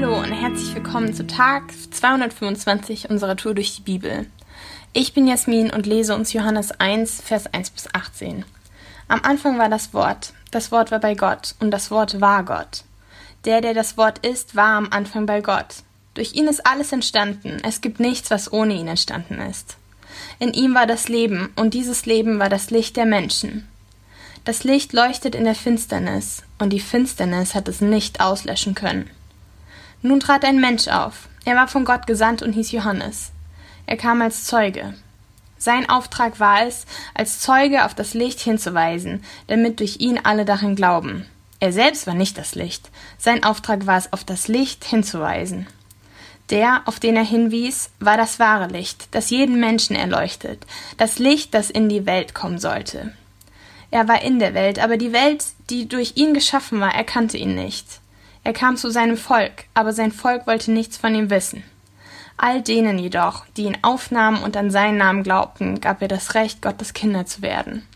Hallo und herzlich willkommen zu Tag 225 unserer Tour durch die Bibel. Ich bin Jasmin und lese uns Johannes 1, Vers 1 bis 18. Am Anfang war das Wort, das Wort war bei Gott und das Wort war Gott. Der, der das Wort ist, war am Anfang bei Gott. Durch ihn ist alles entstanden, es gibt nichts, was ohne ihn entstanden ist. In ihm war das Leben, und dieses Leben war das Licht der Menschen. Das Licht leuchtet in der Finsternis, und die Finsternis hat es nicht auslöschen können. Nun trat ein Mensch auf. Er war von Gott gesandt und hieß Johannes. Er kam als Zeuge. Sein Auftrag war es, als Zeuge auf das Licht hinzuweisen, damit durch ihn alle darin glauben. Er selbst war nicht das Licht. Sein Auftrag war es, auf das Licht hinzuweisen. Der, auf den er hinwies, war das wahre Licht, das jeden Menschen erleuchtet, das Licht, das in die Welt kommen sollte. Er war in der Welt, aber die Welt, die durch ihn geschaffen war, erkannte ihn nicht. Er kam zu seinem Volk, aber sein Volk wollte nichts von ihm wissen. All denen jedoch, die ihn aufnahmen und an seinen Namen glaubten, gab er das Recht, Gottes Kinder zu werden.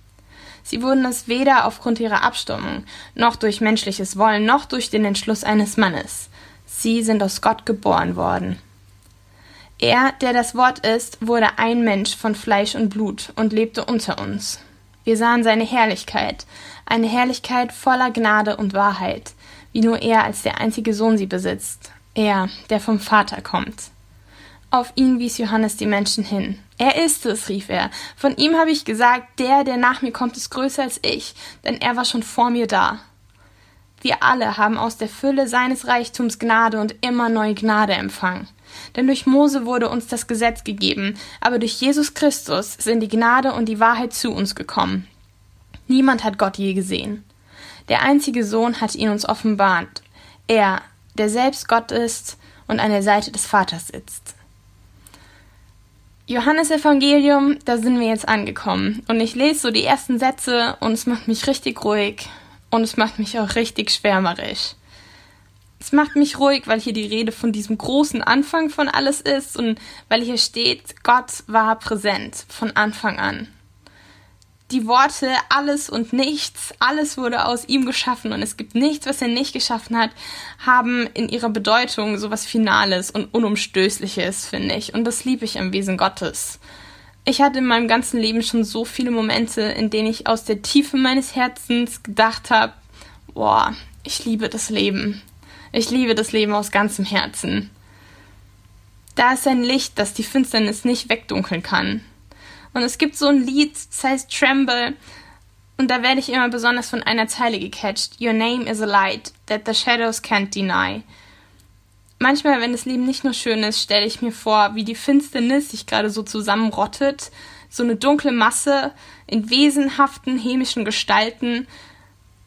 Sie wurden es weder aufgrund ihrer Abstammung, noch durch menschliches Wollen, noch durch den Entschluss eines Mannes. Sie sind aus Gott geboren worden. Er, der das Wort ist, wurde ein Mensch von Fleisch und Blut und lebte unter uns. Wir sahen seine Herrlichkeit, eine Herrlichkeit voller Gnade und Wahrheit, wie nur er als der einzige Sohn sie besitzt, er, der vom Vater kommt. Auf ihn wies Johannes die Menschen hin. Er ist es, rief er. Von ihm habe ich gesagt, der, der nach mir kommt, ist größer als ich, denn er war schon vor mir da. Wir alle haben aus der Fülle seines Reichtums Gnade und immer neue Gnade empfangen. Denn durch Mose wurde uns das Gesetz gegeben, aber durch Jesus Christus sind die Gnade und die Wahrheit zu uns gekommen. Niemand hat Gott je gesehen. Der einzige Sohn hat ihn uns offenbart. Er, der selbst Gott ist und an der Seite des Vaters sitzt. Johannes Evangelium, da sind wir jetzt angekommen. Und ich lese so die ersten Sätze und es macht mich richtig ruhig und es macht mich auch richtig schwärmerisch. Es macht mich ruhig, weil hier die Rede von diesem großen Anfang von alles ist und weil hier steht, Gott war präsent von Anfang an. Die Worte alles und nichts, alles wurde aus ihm geschaffen und es gibt nichts, was er nicht geschaffen hat, haben in ihrer Bedeutung so was Finales und Unumstößliches, finde ich. Und das liebe ich am Wesen Gottes. Ich hatte in meinem ganzen Leben schon so viele Momente, in denen ich aus der Tiefe meines Herzens gedacht habe, boah, ich liebe das Leben. Ich liebe das Leben aus ganzem Herzen. Da ist ein Licht, das die Finsternis nicht wegdunkeln kann. Und es gibt so ein Lied, das heißt Tremble, und da werde ich immer besonders von einer Zeile gecatcht. Your name is a light that the shadows can't deny. Manchmal, wenn das Leben nicht nur schön ist, stelle ich mir vor, wie die Finsternis sich gerade so zusammenrottet, so eine dunkle Masse in wesenhaften hämischen Gestalten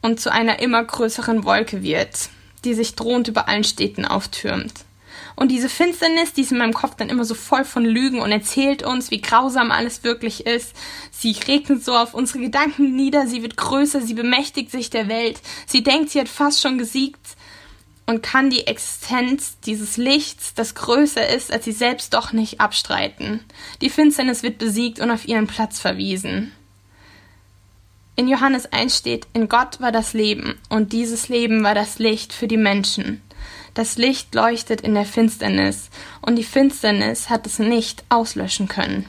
und zu einer immer größeren Wolke wird die sich drohend über allen Städten auftürmt. Und diese Finsternis, die ist in meinem Kopf dann immer so voll von Lügen und erzählt uns, wie grausam alles wirklich ist. Sie regnet so auf unsere Gedanken nieder, sie wird größer, sie bemächtigt sich der Welt. Sie denkt, sie hat fast schon gesiegt und kann die Existenz dieses Lichts, das größer ist als sie selbst, doch nicht abstreiten. Die Finsternis wird besiegt und auf ihren Platz verwiesen. In Johannes 1 steht, in Gott war das Leben und dieses Leben war das Licht für die Menschen. Das Licht leuchtet in der Finsternis und die Finsternis hat es nicht auslöschen können.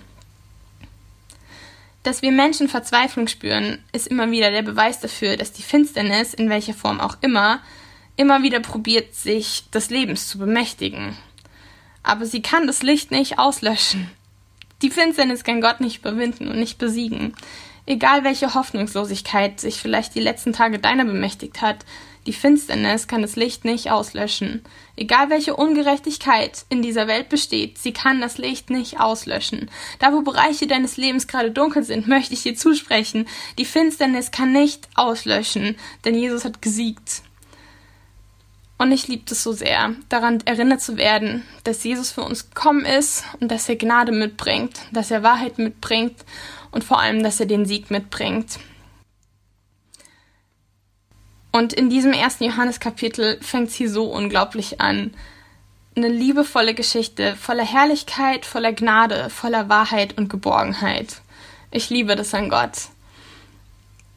Dass wir Menschen Verzweiflung spüren, ist immer wieder der Beweis dafür, dass die Finsternis, in welcher Form auch immer, immer wieder probiert, sich des Lebens zu bemächtigen. Aber sie kann das Licht nicht auslöschen. Die Finsternis kann Gott nicht überwinden und nicht besiegen. Egal welche Hoffnungslosigkeit sich vielleicht die letzten Tage deiner bemächtigt hat, die Finsternis kann das Licht nicht auslöschen. Egal welche Ungerechtigkeit in dieser Welt besteht, sie kann das Licht nicht auslöschen. Da wo Bereiche deines Lebens gerade dunkel sind, möchte ich dir zusprechen, die Finsternis kann nicht auslöschen, denn Jesus hat gesiegt. Und ich liebe es so sehr, daran erinnert zu werden, dass Jesus für uns gekommen ist und dass er Gnade mitbringt, dass er Wahrheit mitbringt und vor allem, dass er den Sieg mitbringt. Und in diesem ersten Johanneskapitel fängt sie so unglaublich an. Eine liebevolle Geschichte, voller Herrlichkeit, voller Gnade, voller Wahrheit und Geborgenheit. Ich liebe das an Gott.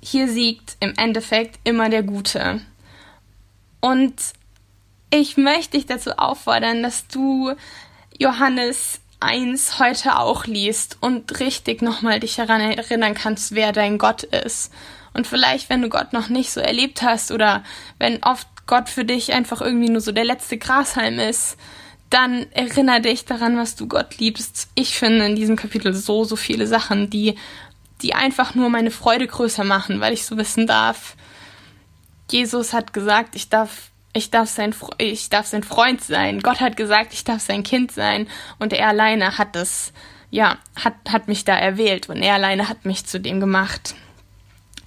Hier siegt im Endeffekt immer der Gute. Und ich möchte dich dazu auffordern, dass du Johannes 1 heute auch liest und richtig nochmal dich daran erinnern kannst, wer dein Gott ist. Und vielleicht, wenn du Gott noch nicht so erlebt hast oder wenn oft Gott für dich einfach irgendwie nur so der letzte Grashalm ist, dann erinnere dich daran, was du Gott liebst. Ich finde in diesem Kapitel so, so viele Sachen, die, die einfach nur meine Freude größer machen, weil ich so wissen darf. Jesus hat gesagt, ich darf, ich darf sein, ich darf sein Freund sein. Gott hat gesagt, ich darf sein Kind sein. Und er alleine hat das, ja, hat, hat mich da erwählt und er alleine hat mich zu dem gemacht.